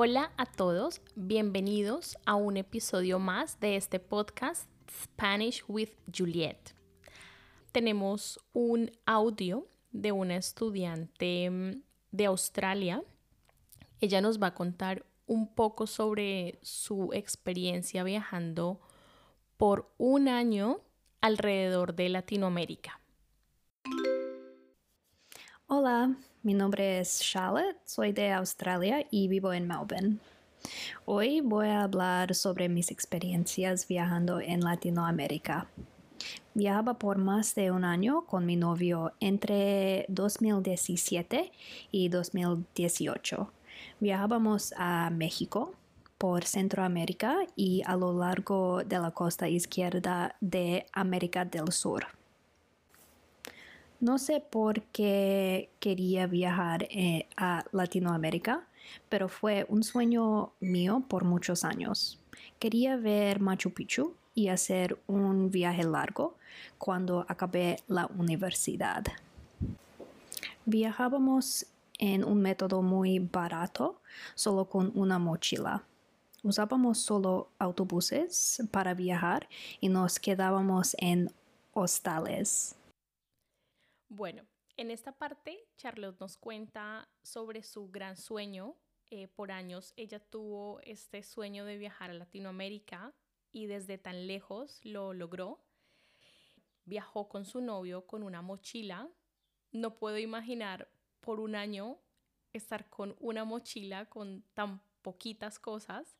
Hola a todos, bienvenidos a un episodio más de este podcast Spanish with Juliet. Tenemos un audio de una estudiante mm, de Australia. Ella nos va a contar un poco sobre su experiencia viajando por un año alrededor de Latinoamérica. Hola, mi nombre es Charlotte, soy de Australia y vivo en Melbourne. Hoy voy a hablar sobre mis experiencias viajando en Latinoamérica. Viajaba por más de un año con mi novio entre 2017 y 2018. Viajábamos a México, por Centroamérica y a lo largo de la costa izquierda de América del Sur. No sé por qué quería viajar eh, a Latinoamérica, pero fue un sueño mío por muchos años. Quería ver Machu Picchu y hacer un viaje largo cuando acabé la universidad. Viajábamos en un método muy barato, solo con una mochila. Usábamos solo autobuses para viajar y nos quedábamos en hostales. Bueno, en esta parte, Charlotte nos cuenta sobre su gran sueño. Eh, por años ella tuvo este sueño de viajar a Latinoamérica y desde tan lejos lo logró. Viajó con su novio con una mochila. No puedo imaginar por un año estar con una mochila con tan poquitas cosas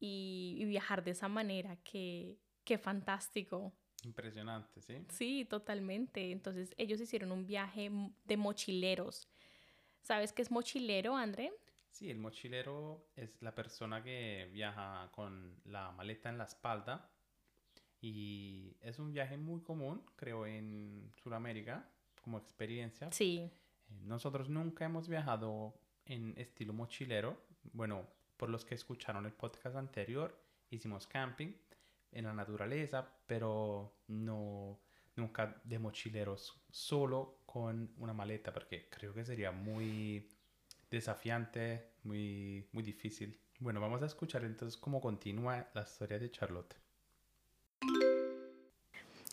y, viajar de esa manera. Qué, qué fantástico. Impresionante, ¿sí? Sí, totalmente. Entonces ellos hicieron un viaje de mochileros. ¿Sabes qué es mochilero, André? Sí, el mochilero es la persona que viaja con la maleta en la espalda y es un viaje muy común, creo, en Sudamérica como experiencia. Sí. Eh, nosotros nunca hemos viajado en estilo mochilero. Bueno, por los que escucharon el podcast anterior, hicimos camping en la naturaleza, pero no nunca de mochileros, solo con una maleta, porque creo que sería muy desafiante, muy, muy difícil. Bueno, vamos a escuchar entonces cómo continúa la historia de Charlotte.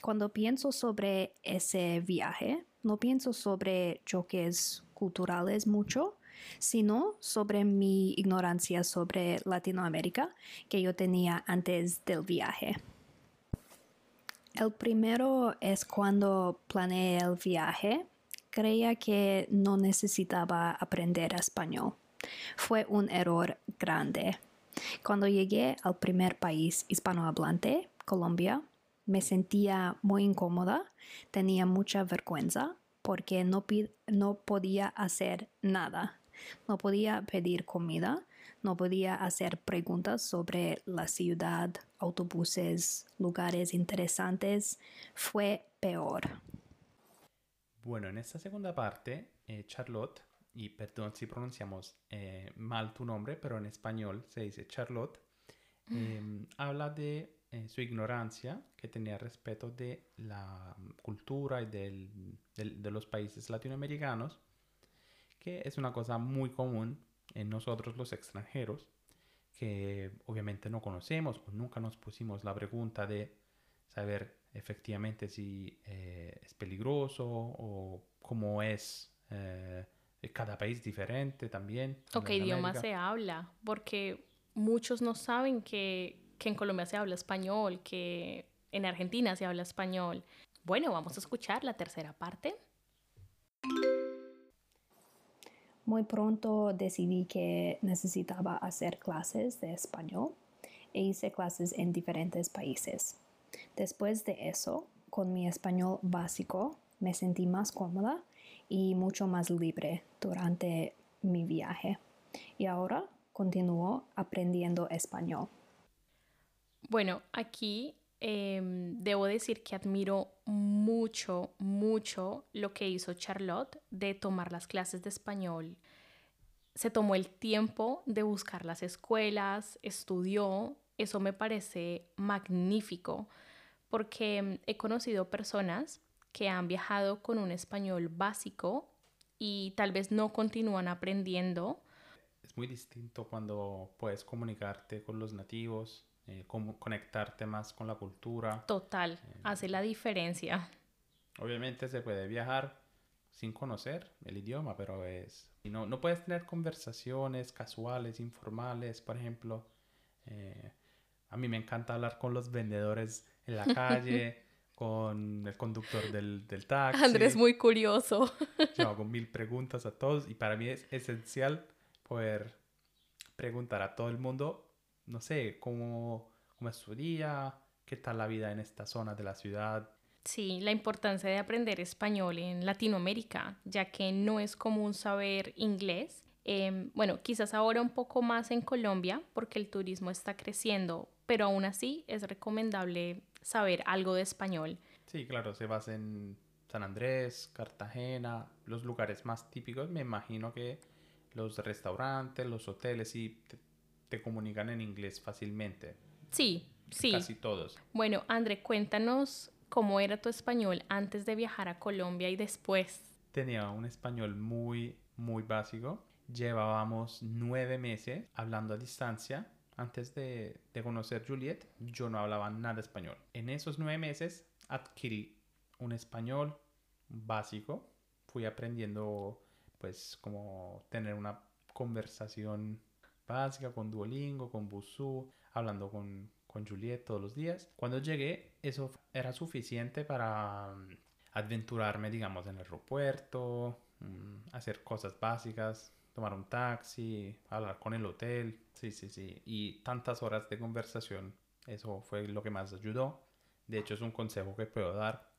Cuando pienso sobre ese viaje, no pienso sobre choques culturales mucho, sino sobre mi ignorancia sobre Latinoamérica que yo tenía antes del viaje. El primero es cuando planeé el viaje, creía que no necesitaba aprender español. Fue un error grande. Cuando llegué al primer país hispanohablante, Colombia, me sentía muy incómoda, tenía mucha vergüenza porque no, no podía hacer nada. No podía pedir comida, no podía hacer preguntas sobre la ciudad, autobuses, lugares interesantes. Fue peor. Bueno, en esta segunda parte, eh, Charlotte, y perdón si pronunciamos eh, mal tu nombre, pero en español se dice Charlotte, em, habla de eh, su ignorancia que tenía respecto de la cultura y de los países latinoamericanos que es una cosa muy común en nosotros los extranjeros, que obviamente no conocemos o nunca nos pusimos la pregunta de saber efectivamente si eh, es peligroso o cómo es eh, cada país diferente también. O qué idioma se habla, porque muchos no saben que, que en Colombia se habla español, que en Argentina se habla español. Bueno, vamos a escuchar la tercera parte. Muy pronto decidí que necesitaba hacer clases de español e hice clases en diferentes países. Después de eso, con mi español básico, me sentí más cómoda y mucho más libre durante mi viaje. Y ahora continúo aprendiendo español. Bueno, aquí Em, debo decir que admiro mucho, mucho lo que hizo Charlotte de tomar las clases de español. Se tomó el tiempo de buscar las escuelas, estudió, eso me parece magnífico, porque em, he conocido personas que han viajado con un español básico y tal vez no continúan aprendiendo. muy distinto cuando puedes comunicarte con los nativos, eh, como conectarte más con la cultura. Total, hace la diferencia. Obviamente se puede viajar sin conocer el idioma, pero es... No, no puedes tener conversaciones casuales, informales, por ejemplo. Eh, a mí me encanta hablar con los vendedores en la calle, con el conductor del, del taxi. Andrés muy curioso. Yo hago mil preguntas a todos y para mí es esencial poder preguntar a todo el mundo, no sé, cómo, cómo es su día, qué tal la vida en esta zona de la ciudad, Sí, la importancia de aprender español en Latinoamérica, ya que no es común saber inglés. Em, bueno, quizás ahora un poco más en Colombia, porque el turismo está creciendo, pero aún así es recomendable saber algo de español. Sí, claro, se basa en San Andrés, Cartagena, los lugares más típicos. Me imagino que los restaurantes, los hoteles, sí te, comunican en inglés fácilmente. Sí, sí. Casi todos. Bueno, André, cuéntanos cómo era tu español antes de viajar a Colombia y después. Tenía un español muy, muy básico. Llevábamos nueve meses hablando a distancia. Antes de, de conocer Juliet, yo no hablaba nada español. En esos nueve meses adquirí un español básico. Fui aprendiendo, pues, como tener una conversación básica con Duolingo, con Busuu, hablando con, con Juliet todos los días. Cuando llegué, eso era suficiente para um, aventurarme, digamos, en el aeropuerto, um, hacer cosas básicas, tomar un taxi, hablar con el hotel, sí, sí, sí, y tantas horas de conversación, eso fue lo que más ayudó. De hecho, es un consejo que puedo dar,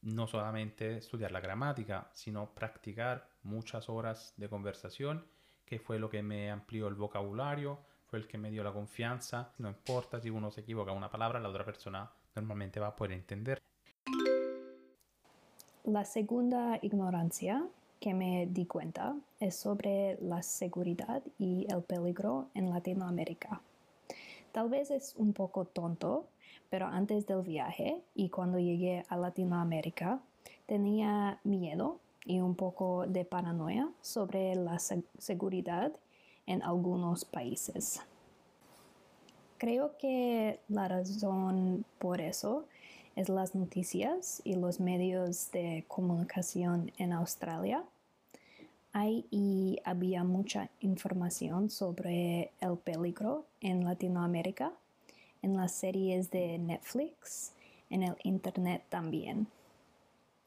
no solamente estudiar la gramática, sino practicar muchas horas de conversación, que fue lo que me amplió el vocabulario, fue el que me dio la confianza. No importa si uno se equivoca una palabra, la otra persona normalmente va a poder entender. La segunda ignorancia que me di cuenta es sobre la seguridad y el peligro en Latinoamérica. Tal vez es un poco tonto, pero antes del viaje y cuando llegué a Latinoamérica tenía miedo y un poco de paranoia sobre la seguridad en algunos países. Creo que la razón por eso es las noticias y los medios de comunicación en Australia. Hay y había mucha información sobre el peligro en Latinoamérica, en las series de Netflix, en el Internet también.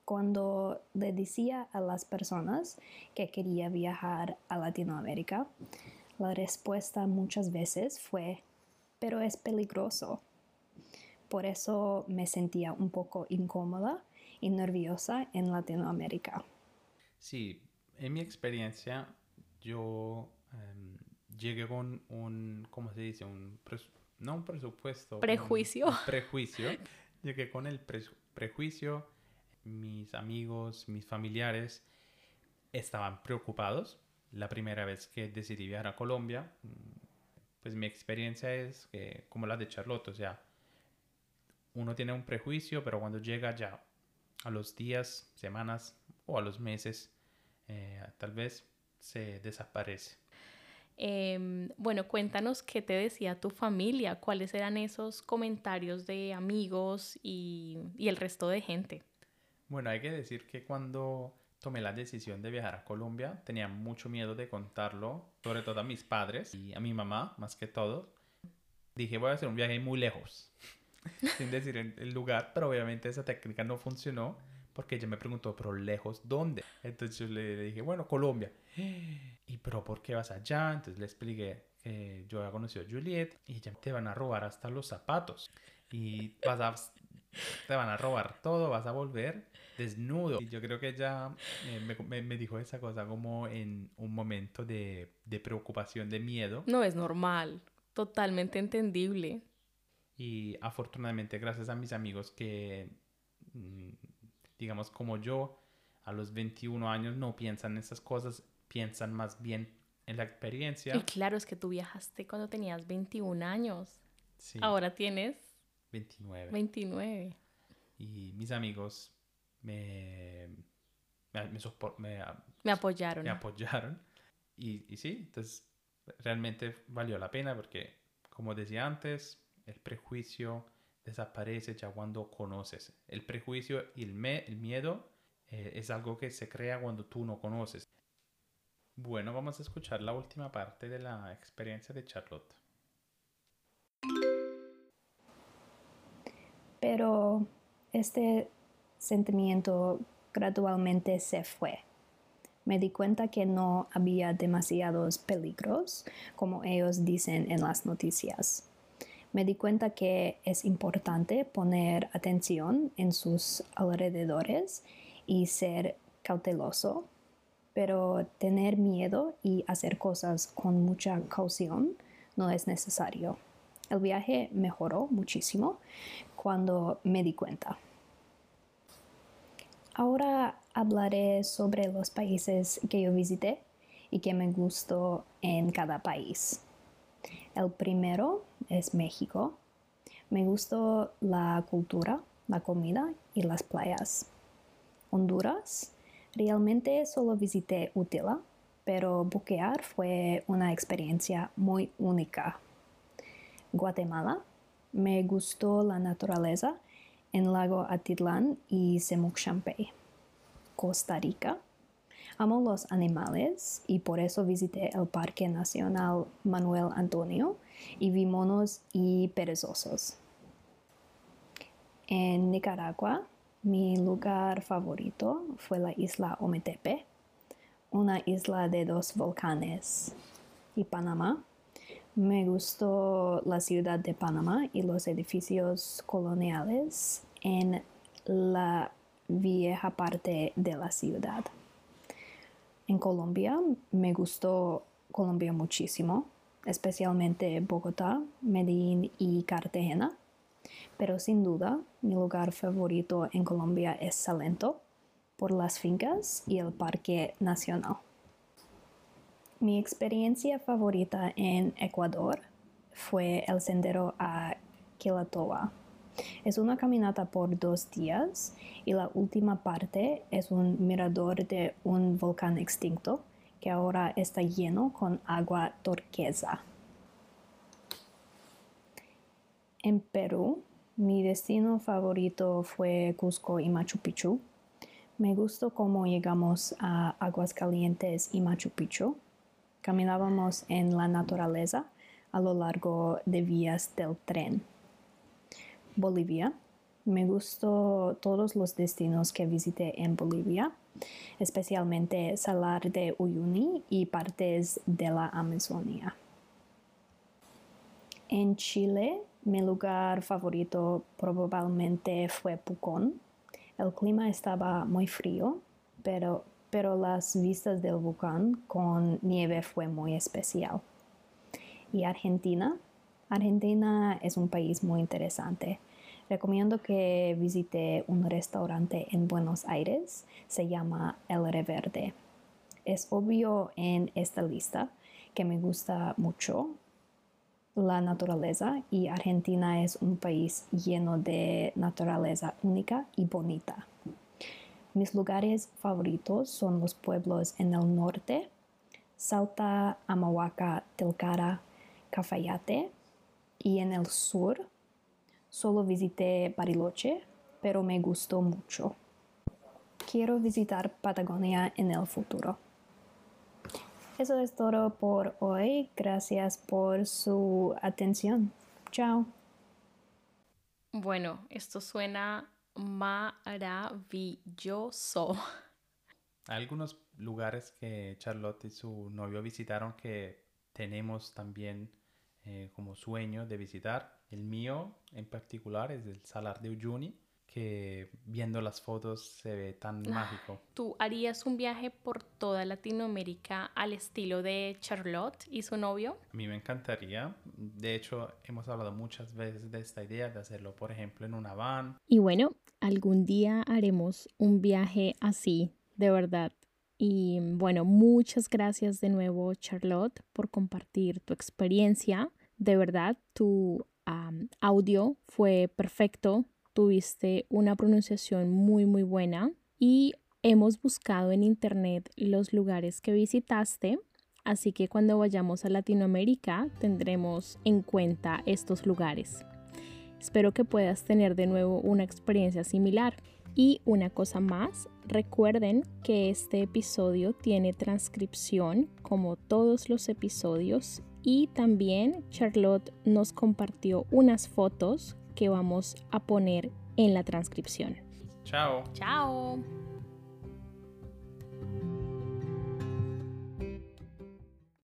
Cuando le decía a las personas que quería viajar a Latinoamérica, la respuesta muchas veces fue, pero es peligroso. Por eso me sentía un poco incómoda y nerviosa en Latinoamérica. Sí, en mi experiencia yo em, llegué con un, ¿cómo se dice? Un no un presupuesto. Prejuicio. Un, prejuicio. llegué con el prejuicio. Mis amigos, mis familiares estaban preocupados la primera vez que decidí viajar a Colombia, pues mi experiencia es que, como la de Charlotte, o sea, uno tiene un prejuicio, pero cuando llega ya a los días, semanas o a los meses, eh, tal vez se desaparece. Em, bueno, cuéntanos qué te decía tu familia, cuáles eran esos comentarios de amigos y el resto de gente. Bueno, hay que decir que cuando tomé la decisión de viajar a Colombia. Tenía mucho miedo de contarlo, sobre todo a mis padres y a mi mamá, más que todo. Dije, voy a hacer un viaje muy lejos, sin decir el lugar, pero obviamente esa técnica no funcionó porque ella me preguntó, pero lejos, ¿dónde? Entonces yo le dije, bueno, Colombia. ¿Y pero por qué vas allá? Entonces le expliqué que yo había conocido a Juliet y ya te van a robar hasta los zapatos y vas a, te van a robar todo, vas a volver desnudo. Y yo creo que ella eh, me, me, dijo esa cosa como en un momento de, de preocupación, de miedo. No es normal, totalmente entendible. Y afortunadamente, gracias a mis amigos que, mm, digamos, como yo, a los 21 años no piensan en esas cosas, piensan más bien en la experiencia. Y claro, es que tú viajaste cuando tenías 21 años. Sí. Ahora tienes 29. 29. Y mis amigos me, me, me, me apoyaron. Me apoyaron. Y, y, sí, entonces realmente valió la pena porque, como decía antes, el prejuicio desaparece ya cuando conoces. El prejuicio y el, el miedo eh, es algo que se crea cuando tú no conoces. Bueno, vamos a escuchar la última parte de la experiencia de Charlotte. Pero este sentimiento gradualmente se fue. Me di cuenta que no había demasiados peligros, como ellos dicen en las noticias. Me di cuenta que es importante poner atención en sus alrededores y ser cauteloso, pero tener miedo y hacer cosas con mucha caución no es necesario. El viaje mejoró muchísimo cuando me di cuenta. Ahora hablaré sobre los países que yo visité y que me gustó en cada país. El primero es México. Me gustó la cultura, la comida y las playas. Honduras. Realmente solo visité Utila, pero buquear fue una experiencia muy única. Guatemala. Me gustó la naturaleza en Lago Atitlán y Semuc Champey. Costa Rica. Amo los animales y por eso visité el Parque Nacional Manuel Antonio y vi monos y perezosos. En Nicaragua, mi lugar favorito fue la isla Ometepe, una isla de dos volcanes. Y Panamá, me gustó la ciudad de Panamá y los edificios coloniales en la vieja parte de la ciudad. En Colombia me gustó Colombia muchísimo, especialmente Bogotá, Medellín y Cartagena. Pero sin duda, mi lugar favorito en Colombia es Salento, por las fincas y el Parque Nacional. Mi experiencia favorita en Ecuador fue el sendero a Quilatoa. Es una caminata por dos días y la última parte es un mirador de un volcán extinto que ahora está lleno con agua turquesa. En Perú, mi destino favorito fue Cusco y Machu Picchu. Me gustó cómo llegamos a Aguascalientes y Machu Picchu Caminábamos en la naturaleza a lo largo de vías del tren. Bolivia. Me gustó todos los destinos que visité en Bolivia, especialmente Salar de Uyuni y partes de la Amazonia. En Chile, mi lugar favorito probablemente fue Pucón. El clima estaba muy frío, pero pero las vistas del volcán con nieve fue muy especial. Y Argentina. Argentina es un país muy interesante. Recomiendo que visite un restaurante en Buenos Aires, se llama El Reverde. Es obvio en esta lista que me gusta mucho la naturaleza y Argentina es un país lleno de naturaleza única y bonita. Mis lugares favoritos son los pueblos en el norte, Salta, Amahuaca, Tilcara, Cafayate, y en el sur solo visité Bariloche, pero me gustó mucho. Quiero visitar Patagonia en el futuro. Eso es todo por hoy. Gracias por su atención. Chao. Bueno, esto suena maravilloso. Algunos lugares que Charlotte y su novio visitaron que tenemos también eh, como sueño de visitar. El mío en particular es el Salar de Uyuni que viendo las fotos se ve tan ah, mágico. ¿Tú harías un viaje por toda Latinoamérica al estilo de Charlotte y su novio? A mí me encantaría. De hecho, hemos hablado muchas veces de esta idea de hacerlo, por ejemplo, en una van. Y bueno, algún día haremos un viaje así, de verdad. Y bueno, muchas gracias de nuevo, Charlotte, por compartir tu experiencia. De verdad, tu audio fue perfecto tuviste una pronunciación muy muy buena y hemos buscado en internet los lugares que visitaste Así que cuando vayamos a Latinoamérica tendremos en cuenta estos lugares. Espero que puedas tener de nuevo una experiencia similar. Y una cosa más, recuerden que este episodio tiene transcripción como todos los episodios y también Charlotte nos compartió unas fotos que vamos a poner en la transcripción. Chao. Chao.